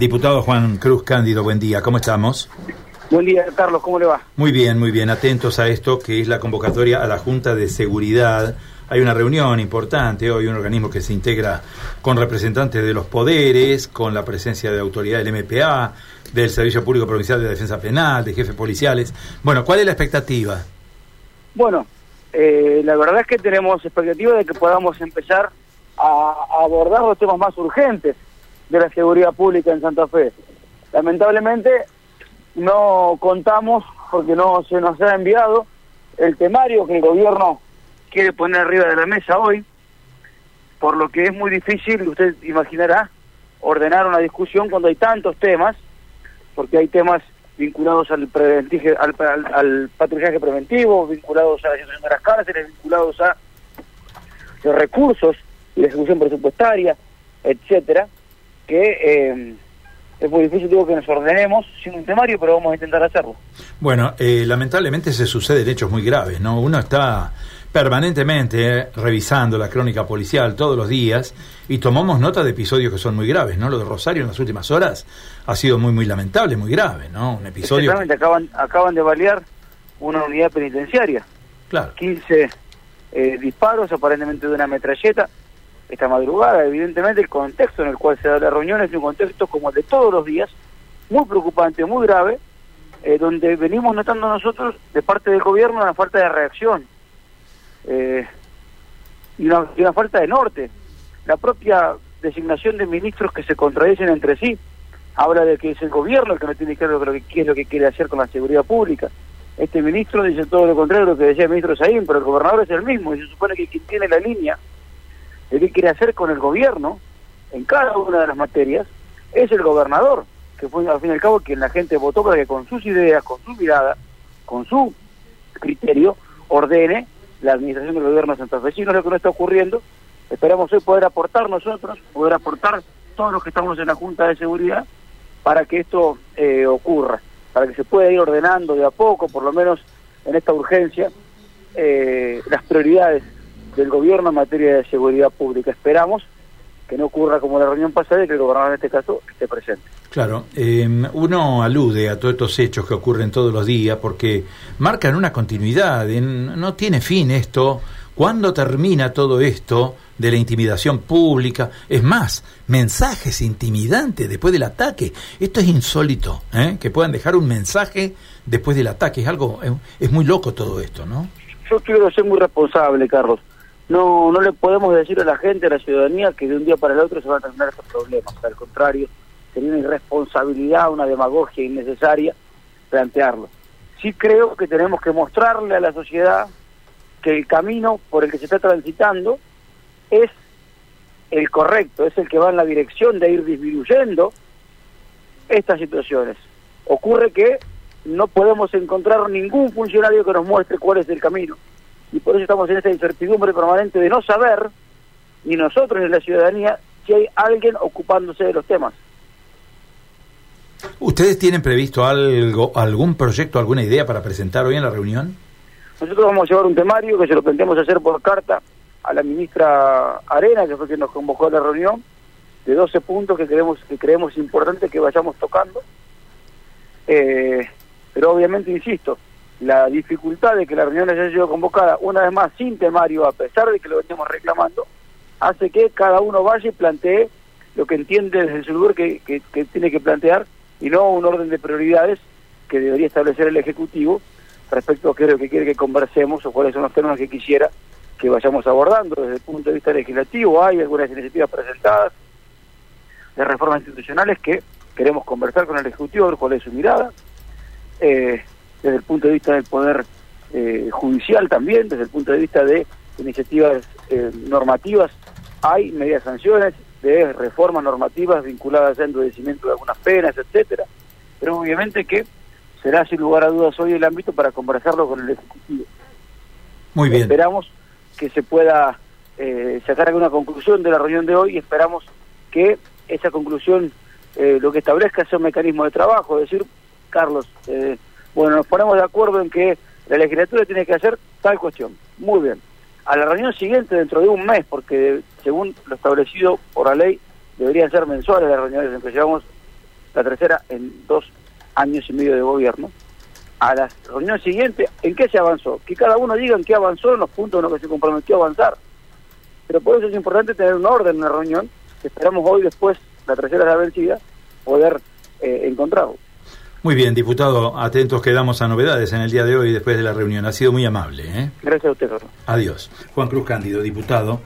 Diputado Juan Cruz Cándido, buen día, ¿cómo estamos? Buen día, Carlos, ¿cómo le va? Muy bien, muy bien, atentos a esto que es la convocatoria a la Junta de Seguridad. Hay una reunión importante hoy, un organismo que se integra con representantes de los poderes, con la presencia de autoridad del MPA, del Servicio Público Provincial de Defensa Penal, de jefes policiales. Bueno, ¿cuál es la expectativa? Bueno, eh, la verdad es que tenemos expectativa de que podamos empezar a abordar los temas más urgentes de la seguridad pública en Santa Fe. Lamentablemente no contamos porque no se nos ha enviado el temario que el gobierno quiere poner arriba de la mesa hoy, por lo que es muy difícil, usted imaginará, ordenar una discusión cuando hay tantos temas, porque hay temas vinculados al, al, al, patrullaje preventivo, vinculados a la situación de las cárceles, vinculados a los recursos y la ejecución presupuestaria, etcétera, que eh, es muy difícil digo que nos ordenemos sin un temario, pero vamos a intentar hacerlo. Bueno, eh, lamentablemente se suceden hechos muy graves, ¿no? Uno está permanentemente eh, revisando la crónica policial todos los días y tomamos nota de episodios que son muy graves, ¿no? Lo de Rosario en las últimas horas ha sido muy, muy lamentable, muy grave, ¿no? Un episodio... Exactamente, acaban, acaban de balear una unidad penitenciaria. Claro. 15 disparos aparentemente de una metralleta esta madrugada. Evidentemente el contexto en el cual se da la reunión es un contexto como el de todos los días, muy preocupante, muy grave, eh, donde venimos notando nosotros de parte del gobierno una falta de reacción eh, y, una, falta de norte. La propia designación de ministros que se contradicen entre sí habla de que es el gobierno el que no tiene claro que, qué es lo que quiere hacer con la seguridad pública. Este ministro dice todo lo contrario de lo que decía el ministro Saín, pero el gobernador es el mismo y se supone que quien tiene la línea de qué quiere hacer con el gobierno en cada una de las materias es el gobernador, que fue al fin y al cabo quien la gente votó para que con sus ideas, con su mirada, con su criterio, ordene la administración del gobierno santafesino, es lo que no está ocurriendo. Esperamos hoy poder aportar nosotros, poder aportar todos los que estamos en la Junta de Seguridad para que esto eh, ocurra, para que se pueda ir ordenando de a poco, por lo menos en esta urgencia, eh, las prioridades del gobierno en materia de seguridad pública. Esperamos que no ocurra como la reunión pasada y que el gobernador en este caso esté presente. Claro, em, uno alude a todos estos hechos que ocurren todos los días porque marcan una continuidad, no tiene fin esto. ¿Cuándo termina todo esto de la intimidación pública? Es más, mensajes intimidantes después del ataque. Esto es insólito, ¿eh? que puedan dejar un mensaje después del ataque. Es algo, es, es muy loco todo esto, ¿no? Yo quiero ser muy responsable, Carlos no no le podemos decir a la gente, a la ciudadanía, que de un día para el otro se van a terminar estos problemas. Al contrario, sería una irresponsabilidad, una demagogia innecesaria plantearlo. Sí creo que tenemos que mostrarle a la sociedad que el camino por el que se está transitando es el correcto, es el que va en la dirección de ir disminuyendo estas situaciones. Ocurre que no podemos encontrar ningún funcionario que nos muestre cuál es el camino y por eso estamos en esta incertidumbre permanente de no saber, ni nosotros ni la ciudadanía, si hay alguien ocupándose de los temas. ¿Ustedes tienen previsto algo, algún proyecto, alguna idea para presentar hoy en la reunión? Nosotros vamos a llevar un temario que se lo planteamos hacer por carta a la ministra Arena, que fue quien nos convocó a la reunión, de 12 puntos que creemos que creemos importante que vayamos tocando. Eh, pero obviamente, insisto, la dificultad de que la reunión haya sido convocada una vez más sin temario, a pesar de que lo veníamos reclamando, hace que cada uno vaya y plantee lo que entiende desde su lugar que, tiene que plantear y no un orden de prioridades que debería establecer el Ejecutivo respecto a qué es lo que quiere que conversemos o cuáles son los temas que quisiera que vayamos abordando desde el punto de vista legislativo. Hay algunas iniciativas presentadas de reformas institucionales que queremos conversar con el Ejecutivo, ver cuál es su mirada. Eh, desde el punto de vista del poder eh, judicial también, desde el punto de vista de iniciativas eh, normativas, hay medias sanciones de reformas normativas vinculadas al endurecimiento de algunas penas, etcétera, pero obviamente que será sin lugar a dudas hoy el ámbito para conversarlo con el Ejecutivo. Muy bien. Esperamos que se pueda eh, sacar alguna conclusión de la reunión de hoy y esperamos que esa conclusión lo que establezca sea un mecanismo de trabajo, es decir, Carlos, eh, bueno, nos ponemos de acuerdo en que la legislatura tiene que hacer tal cuestión. Muy bien. A la reunión siguiente, dentro de un mes, porque según lo establecido por la ley, deberían ser mensuales las reuniones en que llevamos la tercera en dos años y medio de gobierno, a la reunión siguiente, ¿en qué se avanzó? Que cada uno diga en qué avanzó en los puntos en los que se comprometió a avanzar. Pero por eso es importante tener un orden en la reunión, que esperamos hoy, después, la tercera de la vencida, poder eh, encontrarlo. Muy bien, diputado, atentos quedamos a novedades en el día de hoy después de la reunión. Ha sido muy amable. ¿eh? Gracias a usted, Adiós. Juan Cruz Cándido, diputado.